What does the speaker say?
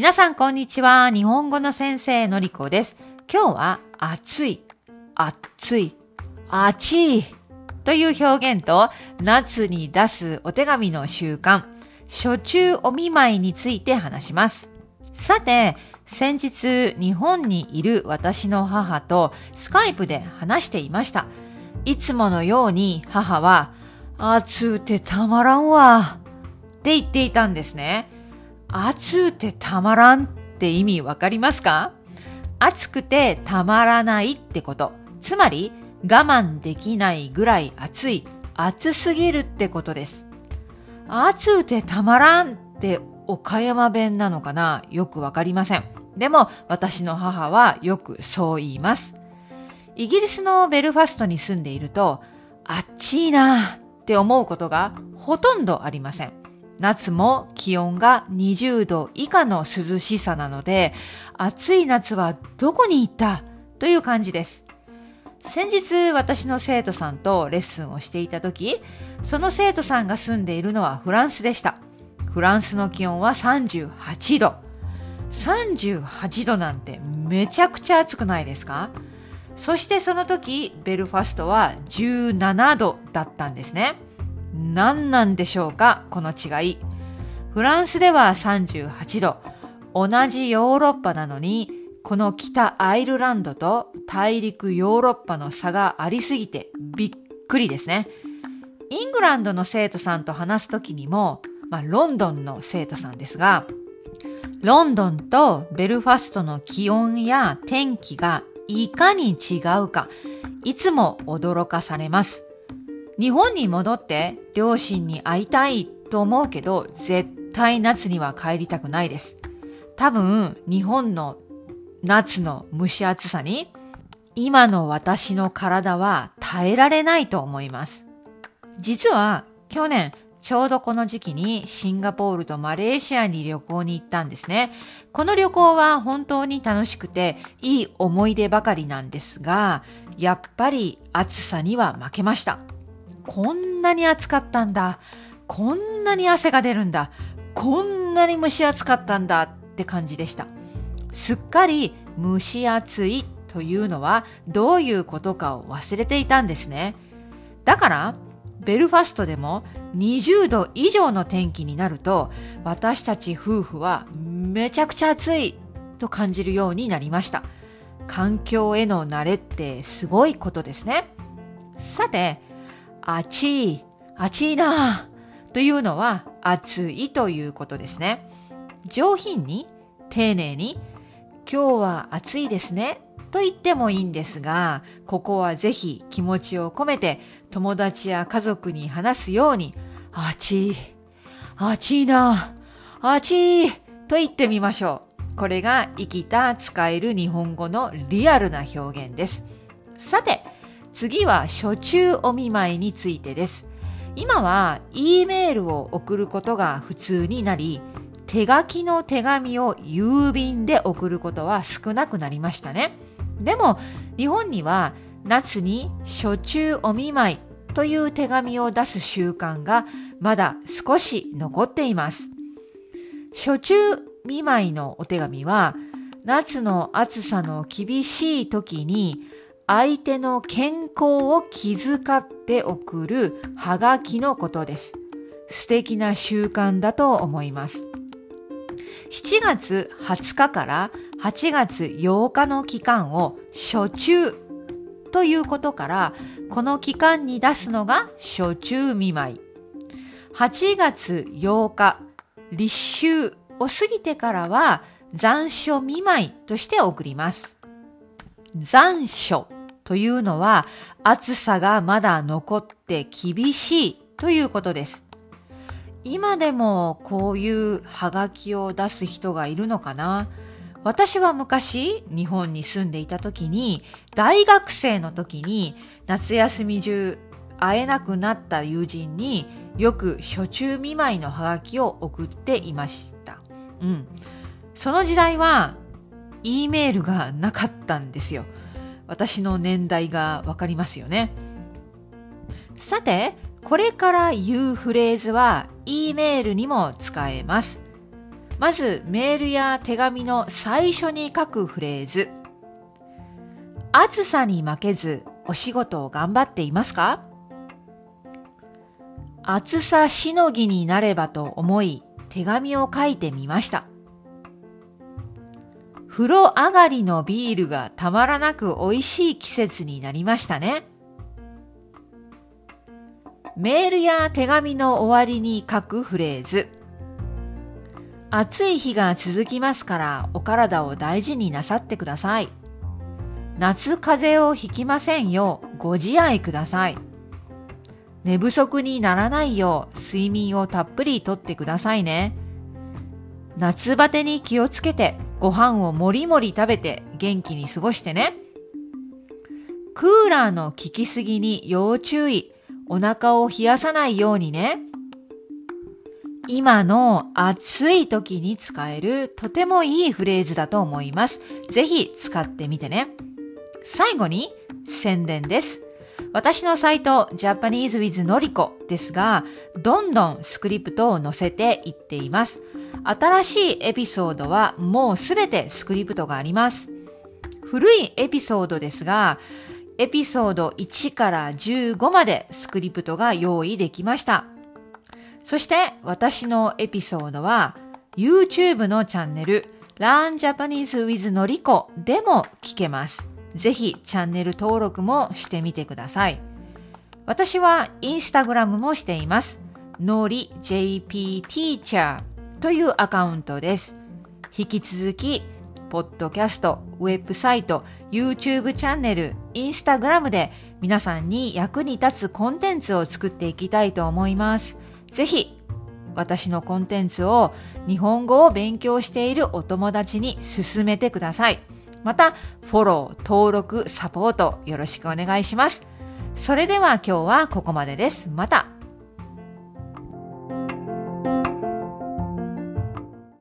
皆さんこんにちは。日本語の先生のりこです。今日は暑い、暑い、暑いという表現と夏に出すお手紙の習慣、初中お見舞いについて話します。さて、先日日本にいる私の母とスカイプで話していました。いつものように母は、暑うてたまらんわって言っていたんですね。暑うてたまらんって意味わかりますか？暑くてたまらないってこと。つまり我慢できないぐらい暑い、暑すぎるってことです。暑うてたまらんって岡山弁なのかな？よくわかりません。でも私の母はよくそう言います。イギリスのベルファストに住んでいると、あっちいなって思うことがほとんどありません。夏も気温が20度以下の涼しさなので、暑い夏はどこに行ったという感じです。先日私の生徒さんとレッスンをしていた時、その生徒さんが住んでいるのはフランスでした。フランスの気温は38度。38度なんてめちゃくちゃ暑くないですか？そしてその時、ベルファストは17度だったんですね。何なんでしょうか？この違い。フランスでは38度。同じヨーロッパなのに、この北アイルランドと大陸ヨーロッパの差がありすぎてびっくりですね。イングランドの生徒さんと話すときにも、まあ、ロンドンの生徒さんですが、ロンドンとベルファストの気温や天気がいかに違うか、いつも驚かされます。日本に戻って両親に会いたいと思うけど、絶対夏には帰りたくないです。多分、日本の夏の蒸し暑さに、今の私の体は耐えられないと思います。実は、去年、ちょうどこの時期にシンガポールとマレーシアに旅行に行ったんですね。この旅行は本当に楽しくていい思い出ばかりなんですが、やっぱり暑さには負けました。こんなに暑かったんだ。こんなに汗が出るんだ。こんなに蒸し暑かったんだって感じでした。すっかり蒸し暑いというのはどういうことかを忘れていたんですね。だから、ベルファストでも20度以上の天気になると私たち夫婦はめちゃくちゃ暑いと感じるようになりました。環境への慣れってすごいことですね。さて、暑い、暑いなというのは暑いということですね。上品に、丁寧に、今日は暑いですねと言ってもいいんですが、ここはぜひ気持ちを込めて友達や家族に話すように、暑い、暑いな、暑いと言ってみましょう。これが生きた使える日本語のリアルな表現です。さて、次は初中お見舞いについてです。今は E メールを送ることが普通になり、手書きの手紙を郵便で送ることは少なくなりましたね。でも日本には夏に初中お見舞いという手紙を出す習慣がまだ少し残っています。初中見舞いのお手紙は夏の暑さの厳しい時に相手の健康を気遣って送るハガキのことです。素敵な習慣だと思います。7月20日から8月8日の期間を初中ということから、この期間に出すのが初中見舞い。8月8日、立秋を過ぎてからは残暑見舞いとして送ります。残暑というのは暑さがまだ残って厳しいということです。今でもこういうハガキを出す人がいるのかな？私は昔日本に住んでいた時に大学生の時に夏休み中会えなくなった友人によく初中見舞いのハガキを送っていました。うん。その時代は E メールがなかったんですよ。私の年代がわかりますよね。さて、これから言うフレーズは E メールにも使えます。まずメールや手紙の最初に書くフレーズ。暑さに負けずお仕事を頑張っていますか？暑さしのぎになればと思い手紙を書いてみました。風呂上がりのビールがたまらなく美味しい季節になりましたね。メールや手紙の終わりに書くフレーズ。暑い日が続きますからお体を大事になさってください。夏風邪をひきませんようご自愛ください。寝不足にならないよう睡眠をたっぷりとってくださいね。夏バテに気をつけてご飯をもりもり食べて元気に過ごしてね。クーラーの効きすぎに要注意。お腹を冷やさないようにね。今の暑い時に使えるとてもいいフレーズだと思います。ぜひ使ってみてね。最後に宣伝です。私のサイト Japanese with Noriko ですが、どんどんスクリプトを載せていっています。新しいエピソードはもうすべてスクリプトがあります。古いエピソードですが、エピソード1から15までスクリプトが用意できました。そして私のエピソードは YouTube のチャンネル Learn Japanese with Noriko でも聞けます。ぜひチャンネル登録もしてみてください。私はインスタグラムもしています。のり JP Teacher というアカウントです。引き続きポッドキャスト、ウェブサイト、YouTube チャンネル、インスタグラムで皆さんに役に立つコンテンツを作っていきたいと思います。ぜひ、私のコンテンツを日本語を勉強しているお友達に進めてください。また、フォロー、登録、サポートよろしくお願いします。それでは今日はここまでです。また。